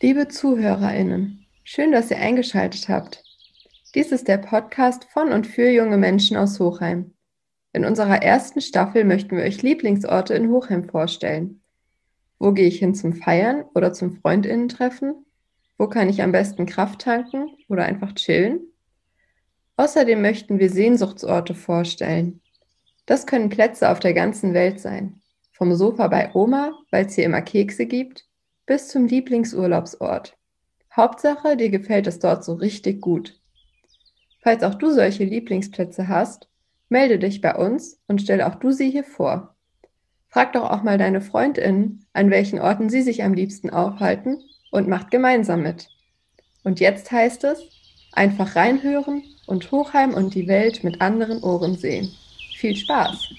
Liebe ZuhörerInnen, schön, dass ihr eingeschaltet habt. Dies ist der Podcast von und für junge Menschen aus Hochheim. In unserer ersten Staffel möchten wir euch Lieblingsorte in Hochheim vorstellen. Wo gehe ich hin zum Feiern oder zum Freundinnen-Treffen? Wo kann ich am besten Kraft tanken oder einfach chillen? Außerdem möchten wir Sehnsuchtsorte vorstellen. Das können Plätze auf der ganzen Welt sein. Vom Sofa bei Oma, weil es hier immer Kekse gibt, bis zum Lieblingsurlaubsort. Hauptsache, dir gefällt es dort so richtig gut. Falls auch du solche Lieblingsplätze hast, melde dich bei uns und stelle auch du sie hier vor. Frag doch auch mal deine Freundinnen, an welchen Orten sie sich am liebsten aufhalten und macht gemeinsam mit. Und jetzt heißt es, einfach reinhören und Hochheim und die Welt mit anderen Ohren sehen. Viel Spaß!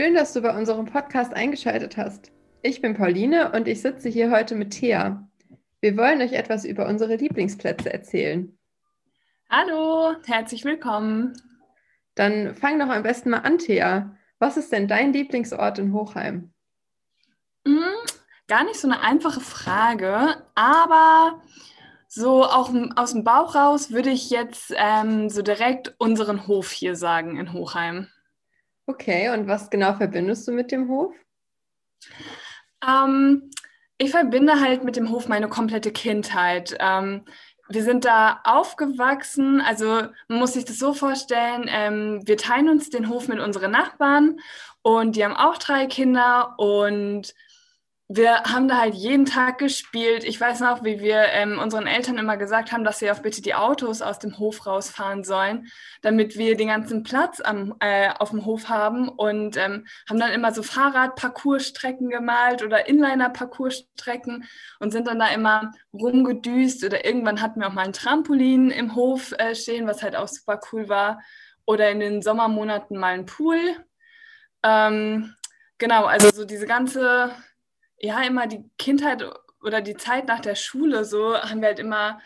Schön, dass du bei unserem Podcast eingeschaltet hast. Ich bin Pauline und ich sitze hier heute mit Thea. Wir wollen euch etwas über unsere Lieblingsplätze erzählen. Hallo, herzlich willkommen. Dann fang doch am besten mal an, Thea. Was ist denn dein Lieblingsort in Hochheim? Hm, gar nicht so eine einfache Frage, aber so auch aus dem Bauch raus würde ich jetzt ähm, so direkt unseren Hof hier sagen in Hochheim. Okay, und was genau verbindest du mit dem Hof? Ähm, ich verbinde halt mit dem Hof meine komplette Kindheit. Ähm, wir sind da aufgewachsen, also man muss sich das so vorstellen, ähm, wir teilen uns den Hof mit unseren Nachbarn und die haben auch drei Kinder und wir haben da halt jeden Tag gespielt. Ich weiß noch, wie wir ähm, unseren Eltern immer gesagt haben, dass sie auch bitte die Autos aus dem Hof rausfahren sollen, damit wir den ganzen Platz am, äh, auf dem Hof haben und ähm, haben dann immer so Fahrradparcoursstrecken gemalt oder Inliner-Parcoursstrecken und sind dann da immer rumgedüst oder irgendwann hatten wir auch mal ein Trampolin im Hof äh, stehen, was halt auch super cool war oder in den Sommermonaten mal ein Pool. Ähm, genau, also so diese ganze ja, immer die Kindheit oder die Zeit nach der Schule, so haben wir halt immer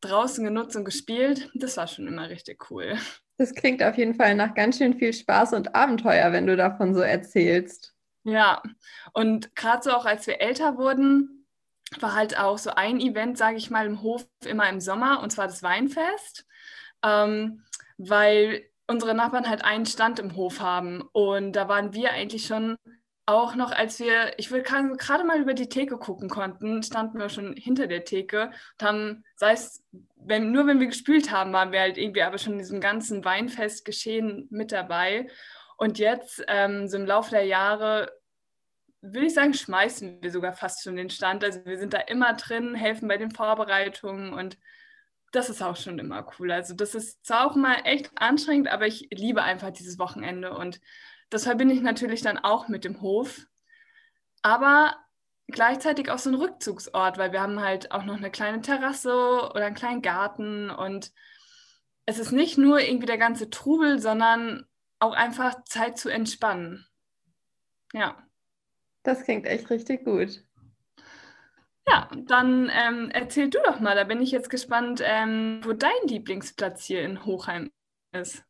draußen genutzt und gespielt. Das war schon immer richtig cool. Das klingt auf jeden Fall nach ganz schön viel Spaß und Abenteuer, wenn du davon so erzählst. Ja, und gerade so auch als wir älter wurden, war halt auch so ein Event, sage ich mal, im Hof immer im Sommer, und zwar das Weinfest, ähm, weil unsere Nachbarn halt einen Stand im Hof haben. Und da waren wir eigentlich schon auch noch, als wir, ich will gerade mal über die Theke gucken konnten, standen wir schon hinter der Theke und sei es, wenn, nur wenn wir gespült haben, waren wir halt irgendwie aber schon in diesem ganzen Weinfestgeschehen mit dabei. Und jetzt, ähm, so im Laufe der Jahre, will ich sagen, schmeißen wir sogar fast schon den Stand. Also wir sind da immer drin, helfen bei den Vorbereitungen und das ist auch schon immer cool. Also das ist zwar auch mal echt anstrengend, aber ich liebe einfach dieses Wochenende und das verbinde ich natürlich dann auch mit dem Hof. Aber gleichzeitig auch so ein Rückzugsort, weil wir haben halt auch noch eine kleine Terrasse oder einen kleinen Garten und es ist nicht nur irgendwie der ganze Trubel, sondern auch einfach Zeit zu entspannen. Ja. Das klingt echt richtig gut. Ja, dann ähm, erzähl du doch mal, da bin ich jetzt gespannt, ähm, wo dein Lieblingsplatz hier in Hochheim ist.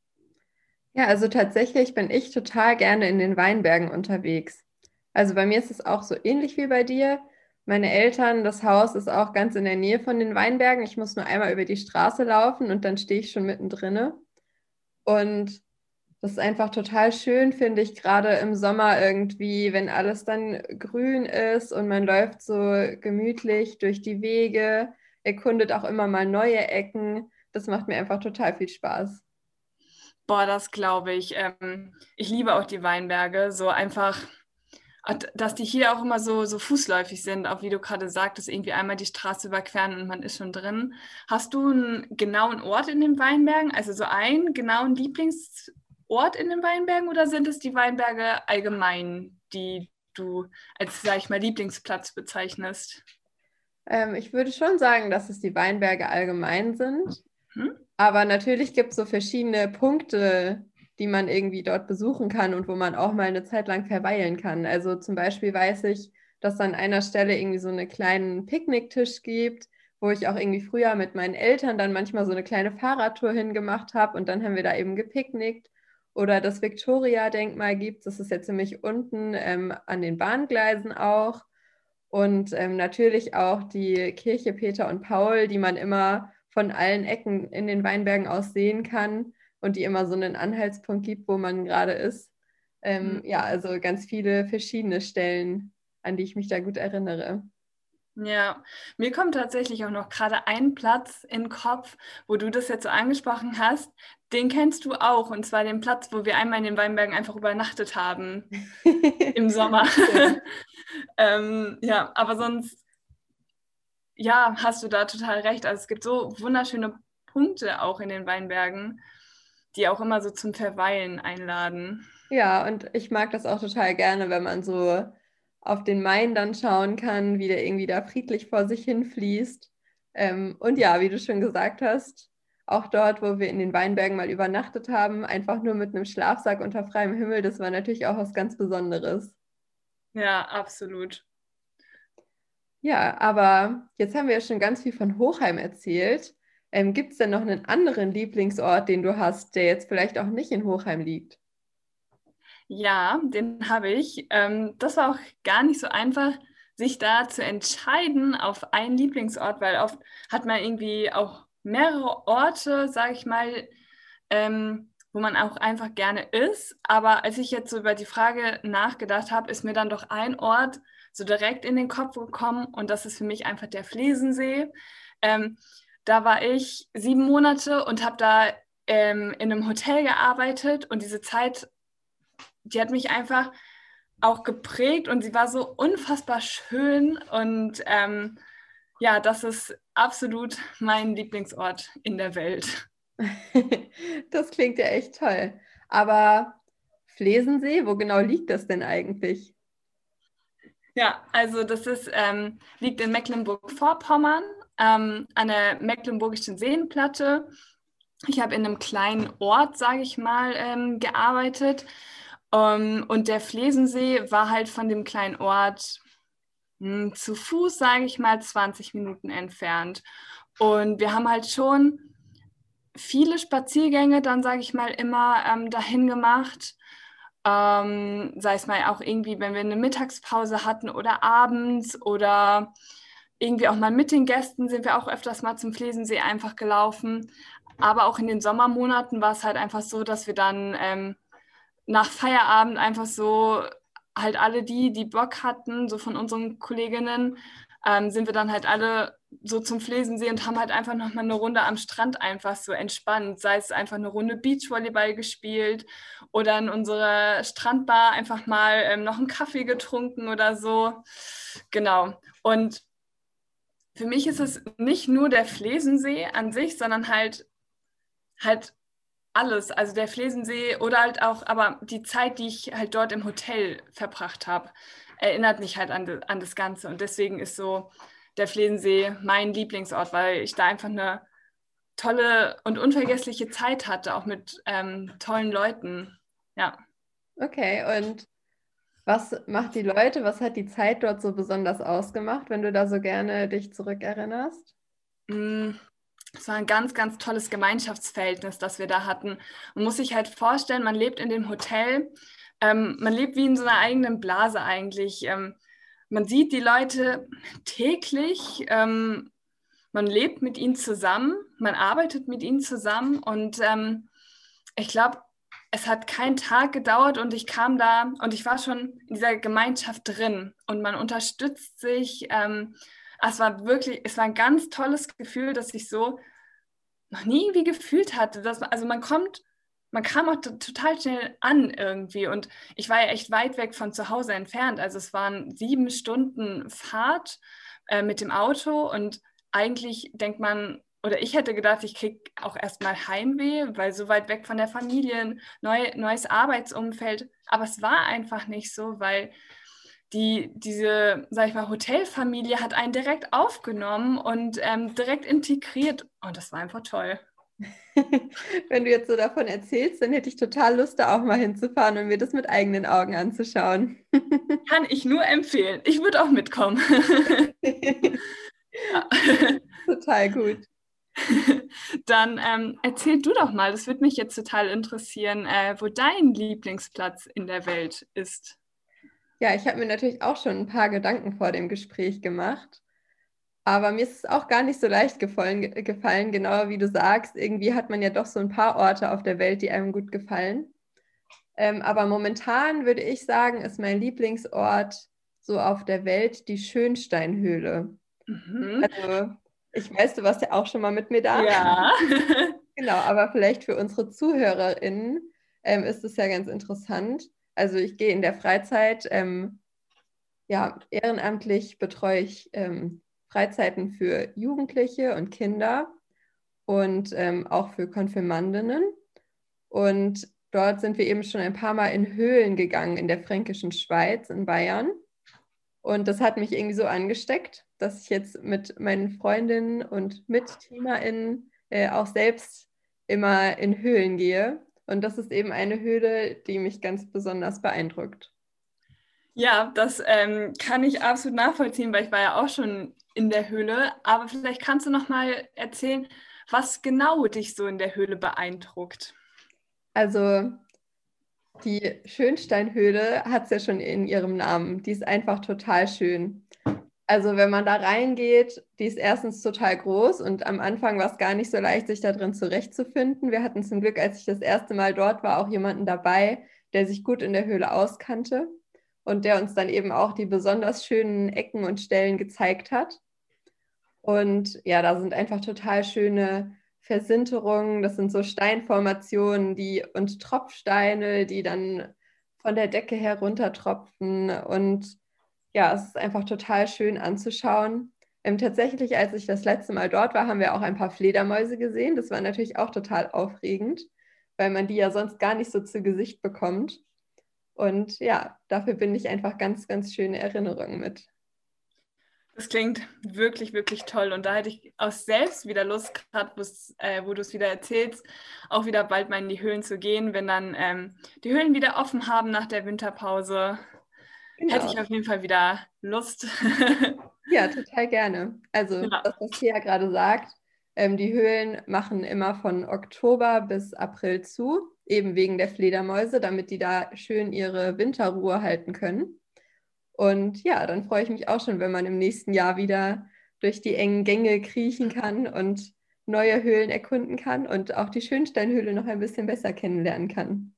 Ja, also tatsächlich bin ich total gerne in den Weinbergen unterwegs. Also bei mir ist es auch so ähnlich wie bei dir. Meine Eltern, das Haus ist auch ganz in der Nähe von den Weinbergen. Ich muss nur einmal über die Straße laufen und dann stehe ich schon mittendrin. Und das ist einfach total schön, finde ich, gerade im Sommer irgendwie, wenn alles dann grün ist und man läuft so gemütlich durch die Wege, erkundet auch immer mal neue Ecken. Das macht mir einfach total viel Spaß. Boah, das glaube ich. Ähm, ich liebe auch die Weinberge. So einfach, dass die hier auch immer so, so fußläufig sind, auch wie du gerade sagtest, irgendwie einmal die Straße überqueren und man ist schon drin. Hast du einen genauen Ort in den Weinbergen? Also so einen genauen Lieblingsort in den Weinbergen oder sind es die Weinberge allgemein, die du als, sag ich mal, Lieblingsplatz bezeichnest? Ähm, ich würde schon sagen, dass es die Weinberge allgemein sind. Hm? Aber natürlich gibt es so verschiedene Punkte, die man irgendwie dort besuchen kann und wo man auch mal eine Zeit lang verweilen kann. Also zum Beispiel weiß ich, dass es an einer Stelle irgendwie so einen kleinen Picknicktisch gibt, wo ich auch irgendwie früher mit meinen Eltern dann manchmal so eine kleine Fahrradtour hingemacht habe und dann haben wir da eben gepicknickt. Oder das Victoria-Denkmal gibt das ist ja ziemlich unten ähm, an den Bahngleisen auch. Und ähm, natürlich auch die Kirche Peter und Paul, die man immer von allen Ecken in den Weinbergen aus sehen kann und die immer so einen Anhaltspunkt gibt, wo man gerade ist. Ähm, mhm. Ja, also ganz viele verschiedene Stellen, an die ich mich da gut erinnere. Ja, mir kommt tatsächlich auch noch gerade ein Platz in den Kopf, wo du das jetzt so angesprochen hast. Den kennst du auch, und zwar den Platz, wo wir einmal in den Weinbergen einfach übernachtet haben im Sommer. ähm, ja, aber sonst, ja, hast du da total recht. Also es gibt so wunderschöne Punkte auch in den Weinbergen, die auch immer so zum Verweilen einladen. Ja, und ich mag das auch total gerne, wenn man so auf den Main dann schauen kann, wie der irgendwie da friedlich vor sich hin fließt. Ähm, und ja, wie du schon gesagt hast, auch dort, wo wir in den Weinbergen mal übernachtet haben, einfach nur mit einem Schlafsack unter freiem Himmel, das war natürlich auch was ganz Besonderes. Ja, absolut. Ja, aber jetzt haben wir ja schon ganz viel von Hochheim erzählt. Ähm, Gibt es denn noch einen anderen Lieblingsort, den du hast, der jetzt vielleicht auch nicht in Hochheim liegt? Ja, den habe ich. Ähm, das war auch gar nicht so einfach, sich da zu entscheiden auf einen Lieblingsort, weil oft hat man irgendwie auch mehrere Orte, sage ich mal, ähm, wo man auch einfach gerne ist. Aber als ich jetzt so über die Frage nachgedacht habe, ist mir dann doch ein Ort so direkt in den Kopf gekommen und das ist für mich einfach der Flesensee. Ähm, da war ich sieben Monate und habe da ähm, in einem Hotel gearbeitet und diese Zeit die hat mich einfach auch geprägt und sie war so unfassbar schön und ähm, ja, das ist absolut mein Lieblingsort in der Welt. das klingt ja echt toll. Aber Flesensee, wo genau liegt das denn eigentlich? Ja, also das ist, ähm, liegt in Mecklenburg-Vorpommern ähm, an der Mecklenburgischen Seenplatte. Ich habe in einem kleinen Ort, sage ich mal, ähm, gearbeitet. Ähm, und der Flesensee war halt von dem kleinen Ort mh, hm, zu Fuß, sage ich mal, 20 Minuten entfernt. Und wir haben halt schon viele Spaziergänge dann, sage ich mal, immer ähm, dahin gemacht. Ähm, sei es mal auch irgendwie, wenn wir eine Mittagspause hatten oder abends oder irgendwie auch mal mit den Gästen sind wir auch öfters mal zum Flesensee einfach gelaufen. Aber auch in den Sommermonaten war es halt einfach so, dass wir dann ähm, nach Feierabend einfach so halt alle die, die Bock hatten, so von unseren Kolleginnen, ähm, sind wir dann halt alle so zum Flesensee und haben halt einfach nochmal eine Runde am Strand einfach so entspannt. Sei es einfach eine Runde Beachvolleyball gespielt oder in unserer Strandbar einfach mal ähm, noch einen Kaffee getrunken oder so. Genau. Und für mich ist es nicht nur der Flesensee an sich, sondern halt halt alles, also der Flesensee oder halt auch, aber die Zeit, die ich halt dort im Hotel verbracht habe, erinnert mich halt an, an das Ganze. Und deswegen ist so der Flesensee mein Lieblingsort, weil ich da einfach eine tolle und unvergessliche Zeit hatte, auch mit ähm, tollen Leuten. Ja. Okay, und was macht die Leute, was hat die Zeit dort so besonders ausgemacht, wenn du da so gerne dich zurückerinnerst? Mm, es war ein ganz, ganz tolles Gemeinschaftsverhältnis, das wir da hatten. Man muss sich halt vorstellen, man lebt in dem Hotel, ähm, man lebt wie in so einer eigenen Blase eigentlich. Ähm, man sieht die Leute täglich, ähm, man lebt mit ihnen zusammen, man arbeitet mit ihnen zusammen und ähm, ich glaube, es hat keinen Tag gedauert und ich kam da und ich war schon in dieser Gemeinschaft drin und man unterstützt sich ähm, es war wirklich, es war ein ganz tolles Gefühl, dass ich so noch nie irgendwie gefühlt hatte. Dass also man kommt, man kam auch total schnell an irgendwie. Und ich war ja echt weit weg von zu Hause entfernt. Also es waren sieben Stunden Fahrt äh, mit dem Auto und eigentlich denkt man, oder ich hätte gedacht, ich kriege auch erstmal Heimweh, weil so weit weg von der Familie, neu, neues Arbeitsumfeld. Aber es war einfach nicht so, weil die, diese, sag ich mal, Hotelfamilie hat einen direkt aufgenommen und ähm, direkt integriert. Und das war einfach toll. Wenn du jetzt so davon erzählst, dann hätte ich total Lust, da auch mal hinzufahren und mir das mit eigenen Augen anzuschauen. Kann ich nur empfehlen. Ich würde auch mitkommen. Total gut. Dann ähm, erzähl du doch mal, das würde mich jetzt total interessieren, äh, wo dein Lieblingsplatz in der Welt ist. Ja, ich habe mir natürlich auch schon ein paar Gedanken vor dem Gespräch gemacht. Aber mir ist es auch gar nicht so leicht gefallen, gefallen, genau wie du sagst. Irgendwie hat man ja doch so ein paar Orte auf der Welt, die einem gut gefallen. Ähm, aber momentan würde ich sagen, ist mein Lieblingsort so auf der Welt die Schönsteinhöhle. Mhm. Also, ich weiß, du warst ja auch schon mal mit mir da. Ja. genau, aber vielleicht für unsere ZuhörerInnen ähm, ist es ja ganz interessant. Also, ich gehe in der Freizeit, ähm, ja, ehrenamtlich betreue ich ähm, Freizeiten für Jugendliche und Kinder und ähm, auch für Konfirmandinnen. Und dort sind wir eben schon ein paar Mal in Höhlen gegangen in der fränkischen Schweiz, in Bayern. Und das hat mich irgendwie so angesteckt, dass ich jetzt mit meinen Freundinnen und MitteamerInnen äh, auch selbst immer in Höhlen gehe. Und das ist eben eine Höhle, die mich ganz besonders beeindruckt. Ja, das ähm, kann ich absolut nachvollziehen, weil ich war ja auch schon in der Höhle. Aber vielleicht kannst du noch mal erzählen, was genau dich so in der Höhle beeindruckt. Also die Schönsteinhöhle hat es ja schon in ihrem Namen. Die ist einfach total schön. Also wenn man da reingeht, die ist erstens total groß und am Anfang war es gar nicht so leicht, sich da drin zurechtzufinden. Wir hatten zum Glück, als ich das erste Mal dort war, auch jemanden dabei, der sich gut in der Höhle auskannte und der uns dann eben auch die besonders schönen Ecken und Stellen gezeigt hat. Und ja, da sind einfach total schöne Versinterungen. Das sind so Steinformationen die, und Tropfsteine, die dann von der Decke heruntertropfen. Und ja, es ist einfach total schön anzuschauen. Ähm, tatsächlich, als ich das letzte Mal dort war, haben wir auch ein paar Fledermäuse gesehen. Das war natürlich auch total aufregend, weil man die ja sonst gar nicht so zu Gesicht bekommt. Und ja, dafür bin ich einfach ganz, ganz schöne Erinnerungen mit. Das klingt wirklich, wirklich toll. Und da hätte ich auch selbst wieder Lust, gerade äh, wo du es wieder erzählst, auch wieder bald mal in die Höhlen zu gehen, wenn dann ähm, die Höhlen wieder offen haben nach der Winterpause. Genau. Hätte ich auf jeden Fall wieder Lust. ja, total gerne. Also ja. das, was Thea gerade sagt, ähm, die Höhlen machen immer von Oktober bis April zu, eben wegen der Fledermäuse, damit die da schön ihre Winterruhe halten können. Und ja, dann freue ich mich auch schon, wenn man im nächsten Jahr wieder durch die engen Gänge kriechen kann und neue Höhlen erkunden kann und auch die Schönsteinhöhle noch ein bisschen besser kennenlernen kann.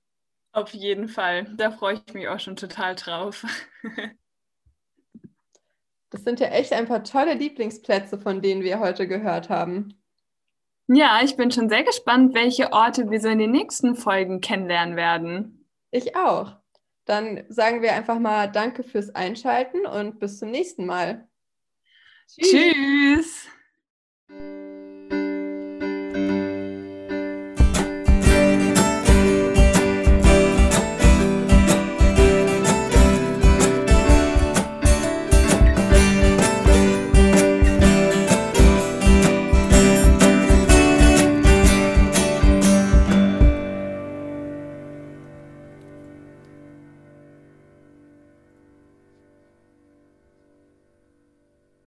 Auf jeden Fall. Da freue ich mich auch schon total drauf. das sind ja echt ein paar tolle Lieblingsplätze, von denen wir heute gehört haben. Ja, ich bin schon sehr gespannt, welche Orte wir so in den nächsten Folgen kennenlernen werden. Ich auch. Dann sagen wir einfach mal Danke fürs Einschalten und bis zum nächsten Mal. Tschüss. Tschüss.